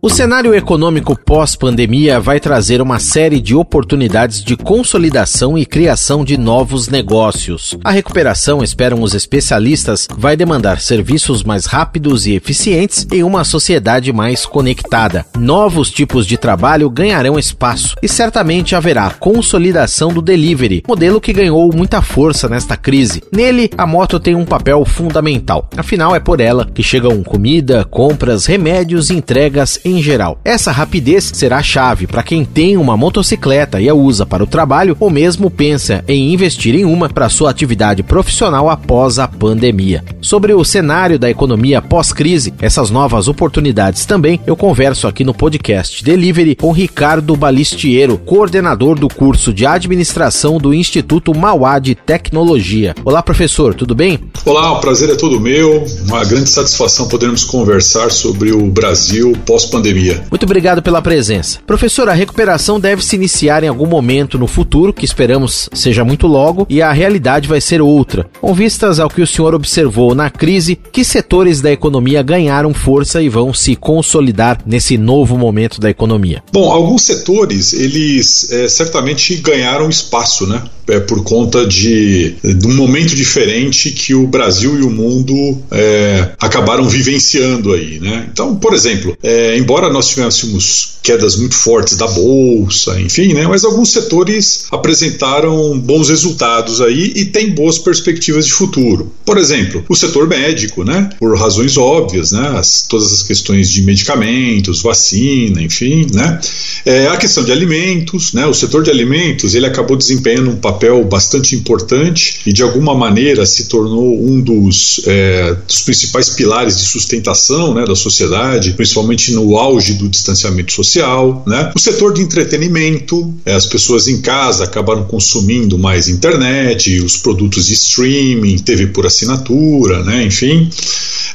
O cenário econômico pós-pandemia vai trazer uma série de oportunidades de consolidação e criação de novos negócios. A recuperação, esperam os especialistas, vai demandar serviços mais rápidos e eficientes em uma sociedade mais conectada. Novos tipos de trabalho ganharão espaço e certamente haverá consolidação do delivery, modelo que ganhou muita força nesta crise. Nele, a moto tem um papel fundamental. Afinal, é por ela que chegam comida, compras, remédios e entregas em geral. Essa rapidez será chave para quem tem uma motocicleta e a usa para o trabalho ou mesmo pensa em investir em uma para sua atividade profissional após a pandemia. Sobre o cenário da economia pós-crise, essas novas oportunidades também, eu converso aqui no podcast Delivery com Ricardo Balistiero, coordenador do curso de administração do Instituto Mauá de Tecnologia. Olá, professor, tudo bem? Olá, o prazer é todo meu. Uma grande satisfação podermos conversar sobre o Brasil pós-pandemia pandemia. Muito obrigado pela presença. Professor, a recuperação deve se iniciar em algum momento no futuro, que esperamos seja muito logo, e a realidade vai ser outra. Com vistas ao que o senhor observou na crise, que setores da economia ganharam força e vão se consolidar nesse novo momento da economia? Bom, alguns setores, eles é, certamente ganharam espaço, né? É, por conta de, de um momento diferente que o Brasil e o mundo é, acabaram vivenciando aí, né? Então, por exemplo, é, embora nós tivéssemos quedas muito fortes da bolsa, enfim, né, mas alguns setores apresentaram bons resultados aí e têm boas perspectivas de futuro. Por exemplo, o setor médico, né, por razões óbvias, né, as, todas as questões de medicamentos, vacina, enfim, né, é, a questão de alimentos, né, o setor de alimentos ele acabou desempenhando um papel bastante importante e de alguma maneira se tornou um dos, é, dos principais pilares de sustentação né, da sociedade, principalmente no auge do distanciamento social, né? O setor de entretenimento, é, as pessoas em casa acabaram consumindo mais internet, os produtos de streaming, TV por assinatura, né? Enfim,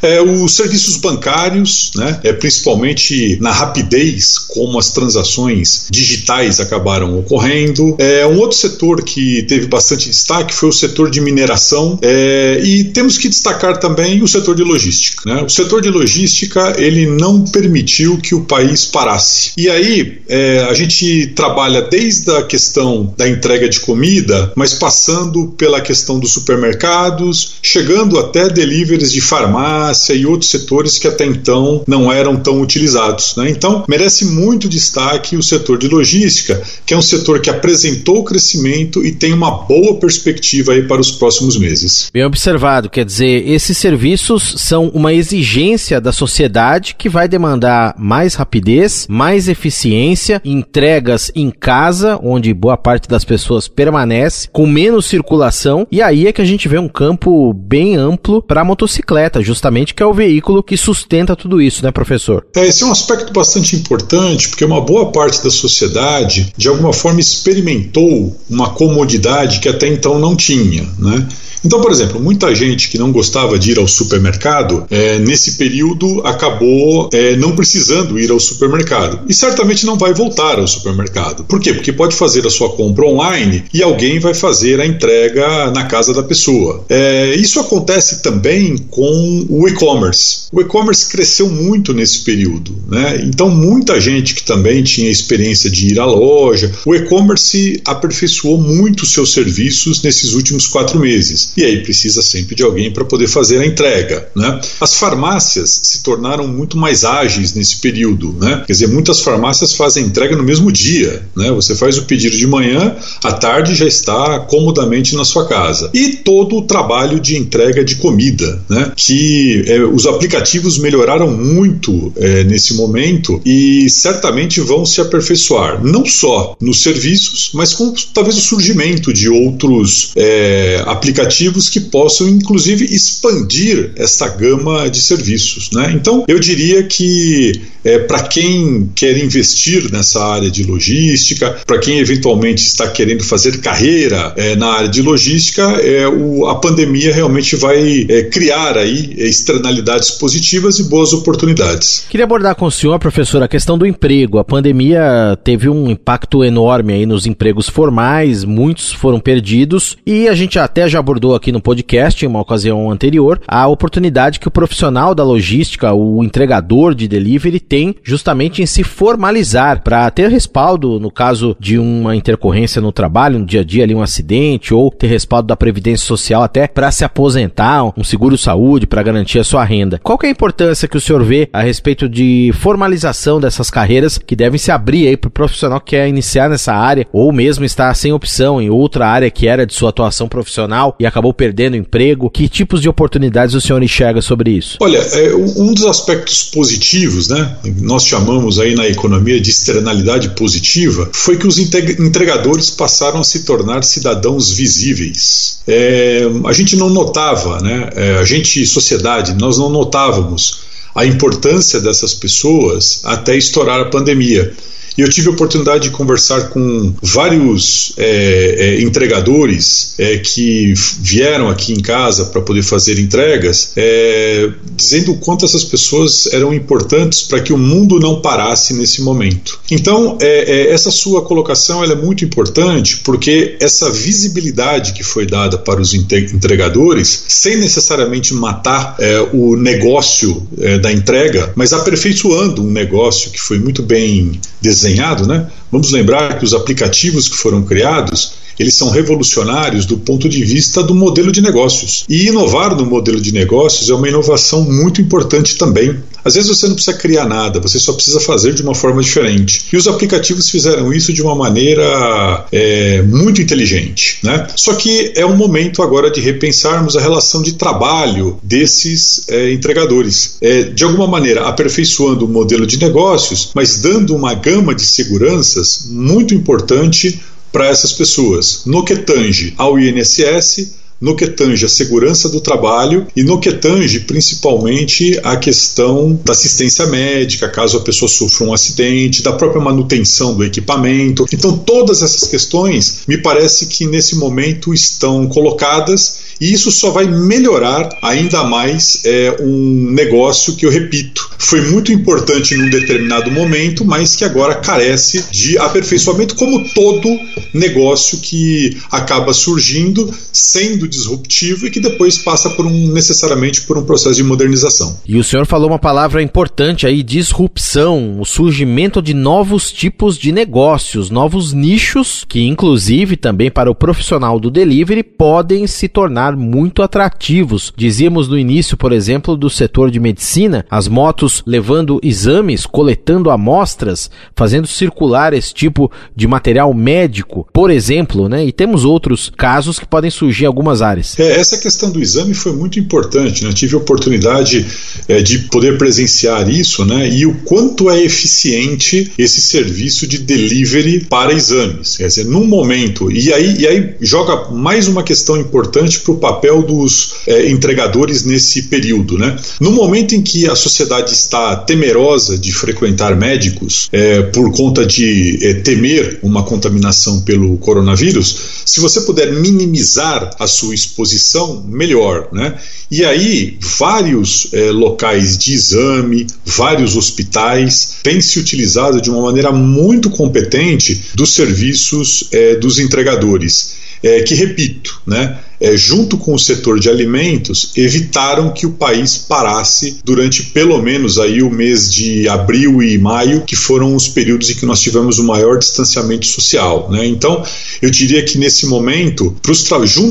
é, os serviços bancários, né? É, principalmente na rapidez como as transações digitais acabaram ocorrendo. É, um outro setor que teve bastante destaque foi o setor de mineração é, e temos que destacar também o setor de logística. Né? O setor de logística ele não permitiu que o país parasse. E aí é, a gente trabalha desde a questão da entrega de comida, mas passando pela questão dos supermercados, chegando até deliveries de farmácia e outros setores que até então não eram tão utilizados. Né? Então merece muito destaque o setor de logística, que é um setor que apresentou crescimento e tem uma boa perspectiva aí para os próximos meses. Bem observado, quer dizer, esses serviços são uma exigência da sociedade que vai demandar mais rapidez, mais eficiência, entregas em casa, onde boa parte das pessoas permanece, com menos circulação, e aí é que a gente vê um campo bem amplo para a motocicleta, justamente que é o veículo que sustenta tudo isso, né, professor? É, esse é um aspecto bastante importante, porque uma boa parte da sociedade, de alguma forma, experimentou uma comodidade que até então não tinha, né? Então, por exemplo, muita gente que não gostava de ir ao supermercado, é, nesse período acabou é, não precisando ir ao supermercado. E certamente não vai voltar ao supermercado. Por quê? Porque pode fazer a sua compra online e alguém vai fazer a entrega na casa da pessoa. É, isso acontece também com o e-commerce. O e-commerce cresceu muito nesse período. Né? Então, muita gente que também tinha experiência de ir à loja, o e-commerce aperfeiçoou muito seus serviços nesses últimos quatro meses e aí precisa sempre de alguém para poder fazer a entrega. Né? As farmácias se tornaram muito mais ágeis nesse período. Né? Quer dizer, muitas farmácias fazem entrega no mesmo dia. Né? Você faz o pedido de manhã, à tarde já está comodamente na sua casa. E todo o trabalho de entrega de comida, né? que é, os aplicativos melhoraram muito é, nesse momento e certamente vão se aperfeiçoar, não só nos serviços, mas com talvez o surgimento de outros é, aplicativos aplicativos que possam, inclusive, expandir essa gama de serviços. Né? Então, eu diria que é, para quem quer investir nessa área de logística, para quem eventualmente está querendo fazer carreira é, na área de logística, é, o, a pandemia realmente vai é, criar aí é, externalidades positivas e boas oportunidades. Queria abordar com o senhor, professor, a questão do emprego. A pandemia teve um impacto enorme aí nos empregos formais, muitos foram perdidos e a gente até já abordou aqui no podcast, em uma ocasião anterior, a oportunidade que o profissional da logística, o entregador de delivery, tem justamente em se formalizar para ter respaldo no caso de uma intercorrência no trabalho, no dia a dia ali um acidente ou ter respaldo da previdência social até para se aposentar, um seguro saúde para garantir a sua renda. Qual que é a importância que o senhor vê a respeito de formalização dessas carreiras que devem se abrir aí para o profissional que quer iniciar nessa área ou mesmo estar sem opção em outra área que era de sua atuação profissional e acabou perdendo o emprego? Que tipos de oportunidades o senhor enxerga sobre isso? Olha, é, um dos aspectos positivos, né, nós chamamos aí na economia de externalidade positiva, foi que os entregadores passaram a se tornar cidadãos visíveis. É, a gente não notava, né, é, a gente, sociedade, nós não notávamos a importância dessas pessoas até estourar a pandemia. E eu tive a oportunidade de conversar com vários é, é, entregadores é, que vieram aqui em casa para poder fazer entregas, é, dizendo o quanto essas pessoas eram importantes para que o mundo não parasse nesse momento. Então, é, é, essa sua colocação é muito importante porque essa visibilidade que foi dada para os entregadores, sem necessariamente matar o negócio da entrega, mas aperfeiçoando um negócio que foi muito bem desenhado desenhado, né? Vamos lembrar que os aplicativos que foram criados eles são revolucionários do ponto de vista do modelo de negócios. E inovar no modelo de negócios é uma inovação muito importante também. Às vezes você não precisa criar nada, você só precisa fazer de uma forma diferente. E os aplicativos fizeram isso de uma maneira é, muito inteligente. Né? Só que é um momento agora de repensarmos a relação de trabalho desses é, entregadores. É, de alguma maneira, aperfeiçoando o modelo de negócios, mas dando uma gama de seguranças muito importante para essas pessoas, no que tange ao INSS, no que tange a segurança do trabalho e no que tange principalmente a questão da assistência médica, caso a pessoa sofra um acidente, da própria manutenção do equipamento. Então, todas essas questões me parece que nesse momento estão colocadas e isso só vai melhorar ainda mais é, um negócio que eu repito, foi muito importante num determinado momento, mas que agora carece de aperfeiçoamento, como todo negócio que acaba surgindo, sendo disruptivo e que depois passa por um necessariamente por um processo de modernização. E o senhor falou uma palavra importante aí, disrupção, o surgimento de novos tipos de negócios, novos nichos que inclusive também para o profissional do delivery podem se tornar muito atrativos. Dizíamos no início, por exemplo, do setor de medicina, as motos levando exames, coletando amostras, fazendo circular esse tipo de material médico, por exemplo, né? E temos outros casos que podem surgir em algumas áreas. É, essa questão do exame foi muito importante, né? tive a oportunidade é, de poder presenciar isso, né? E o quanto é eficiente esse serviço de delivery para exames. Quer dizer, num momento, e aí, e aí joga mais uma questão importante para o papel dos é, entregadores nesse período, né? No momento em que a sociedade está temerosa de frequentar médicos é, por conta de é, temer uma contaminação pelo coronavírus, se você puder minimizar a sua exposição, melhor, né? E aí, vários é, locais de exame, vários hospitais têm se utilizado de uma maneira muito competente dos serviços é, dos entregadores. É, que repito, né, é, junto com o setor de alimentos, evitaram que o país parasse durante pelo menos aí o mês de abril e maio, que foram os períodos em que nós tivemos o maior distanciamento social. Né? Então, eu diria que nesse momento,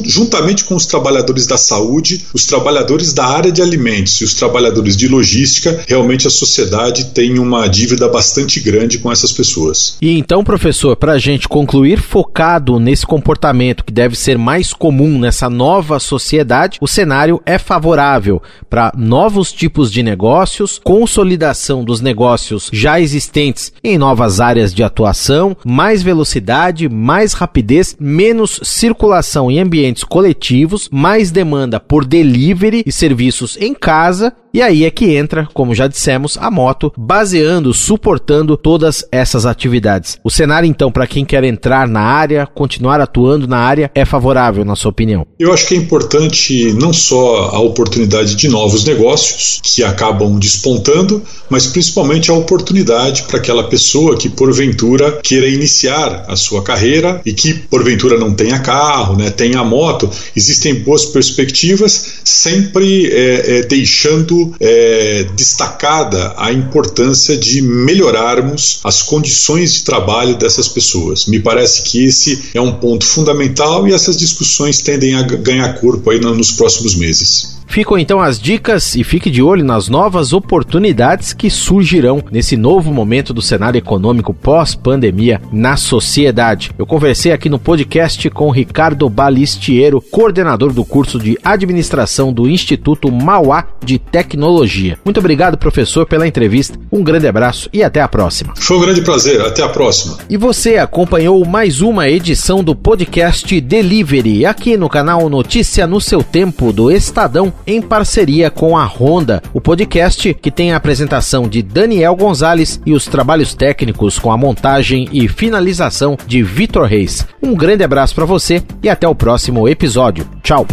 juntamente com os trabalhadores da saúde, os trabalhadores da área de alimentos e os trabalhadores de logística, realmente a sociedade tem uma dívida bastante grande com essas pessoas. E então, professor, para a gente concluir, focado nesse comportamento que deve ser mais comum nessa essa nova sociedade, o cenário é favorável para novos tipos de negócios, consolidação dos negócios já existentes em novas áreas de atuação, mais velocidade, mais rapidez, menos circulação em ambientes coletivos, mais demanda por delivery e serviços em casa E aí é que entra, como já dissemos, a moto, baseando, suportando todas essas atividades. O cenário, então, para quem quer entrar na área, continuar atuando na área, é favorável, na sua opinião? Eu acho que é importante não só a oportunidade de novos negócios que acabam despontando, mas principalmente a oportunidade para aquela pessoa que porventura queira iniciar a sua carreira e que porventura não tenha carro, né, tenha moto. Existem boas perspectivas, sempre é, é, deixando é, destacada a importância de melhorarmos as condições de trabalho dessas pessoas. Me parece que esse é um ponto fundamental e essas discussões tendem a ganhar corpo aí nos próximos meses. Ficam então as dicas e fique de olho nas novas oportunidades que surgirão nesse novo momento do cenário econômico pós-pandemia na sociedade. Eu conversei aqui no podcast com Ricardo Balistiero, coordenador do curso de administração do Instituto Mauá de Tecnologia. Muito obrigado, professor, pela entrevista. Um grande abraço e até a próxima. Foi um grande prazer. Até a próxima. E você acompanhou mais uma edição do podcast Delivery aqui no canal Notícia no seu Tempo do Estadão em parceria com a Honda, o podcast que tem a apresentação de Daniel Gonzalez e os trabalhos técnicos com a montagem e finalização de Vitor Reis. Um grande abraço para você e até o próximo episódio. Tchau.